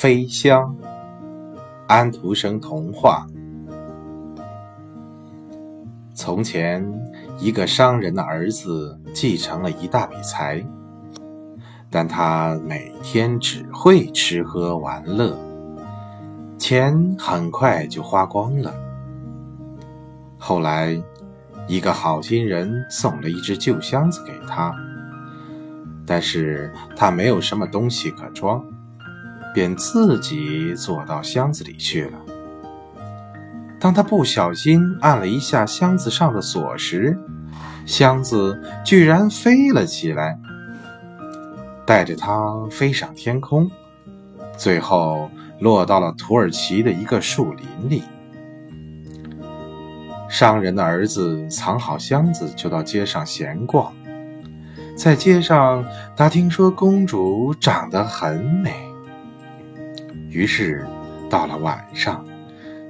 飞香，安徒生童话。从前，一个商人的儿子继承了一大笔财，但他每天只会吃喝玩乐，钱很快就花光了。后来，一个好心人送了一只旧箱子给他，但是他没有什么东西可装。便自己坐到箱子里去了。当他不小心按了一下箱子上的锁时，箱子居然飞了起来，带着他飞上天空，最后落到了土耳其的一个树林里。商人的儿子藏好箱子，就到街上闲逛。在街上，他听说公主长得很美。于是，到了晚上，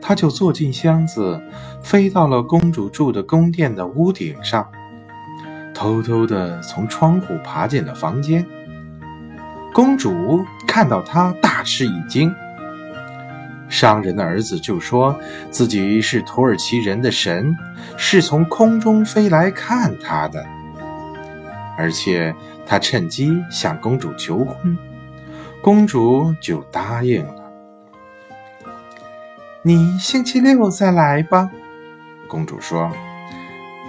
他就坐进箱子，飞到了公主住的宫殿的屋顶上，偷偷地从窗户爬进了房间。公主看到他，大吃一惊。商人的儿子就说自己是土耳其人的神，是从空中飞来看他的，而且他趁机向公主求婚。公主就答应了。你星期六再来吧，公主说。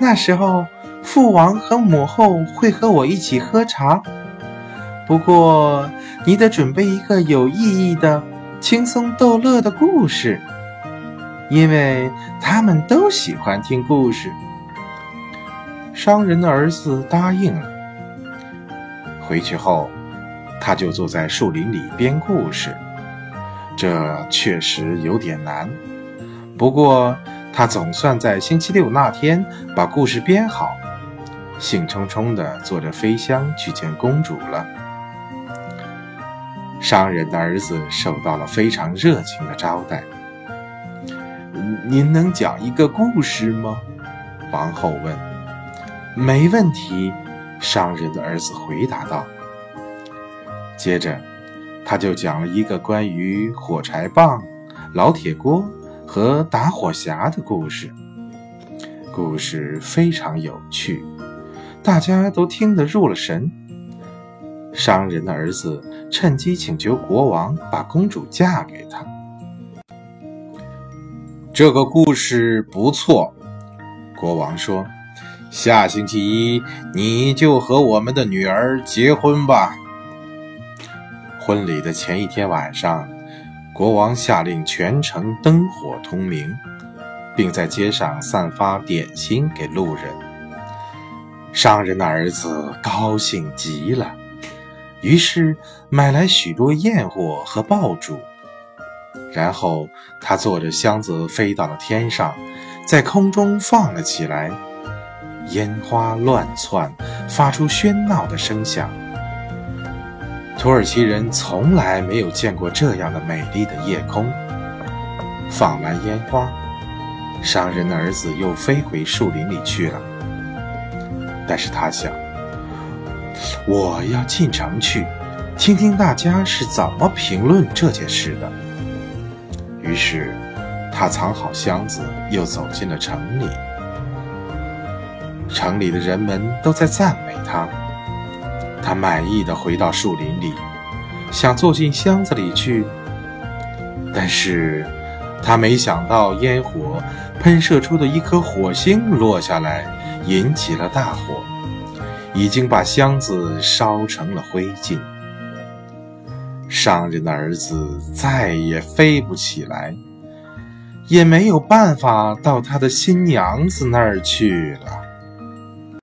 那时候，父王和母后会和我一起喝茶。不过，你得准备一个有意义的、轻松逗乐的故事，因为他们都喜欢听故事。商人的儿子答应了。回去后。他就坐在树林里编故事，这确实有点难。不过他总算在星期六那天把故事编好，兴冲冲地坐着飞箱去见公主了。商人的儿子受到了非常热情的招待。您能讲一个故事吗？王后问。没问题，商人的儿子回答道。接着，他就讲了一个关于火柴棒、老铁锅和打火匣的故事。故事非常有趣，大家都听得入了神。商人的儿子趁机请求国王把公主嫁给他。这个故事不错，国王说：“下星期一你就和我们的女儿结婚吧。”婚礼的前一天晚上，国王下令全城灯火通明，并在街上散发点心给路人。商人的儿子高兴极了，于是买来许多焰火和爆竹，然后他坐着箱子飞到了天上，在空中放了起来，烟花乱窜，发出喧闹的声响。土耳其人从来没有见过这样的美丽的夜空。放完烟花，商人的儿子又飞回树林里去了。但是他想，我要进城去，听听大家是怎么评论这件事的。于是，他藏好箱子，又走进了城里。城里的人们都在赞美他。他满意的回到树林里，想坐进箱子里去，但是他没想到烟火喷射出的一颗火星落下来，引起了大火，已经把箱子烧成了灰烬。商人的儿子再也飞不起来，也没有办法到他的新娘子那儿去了。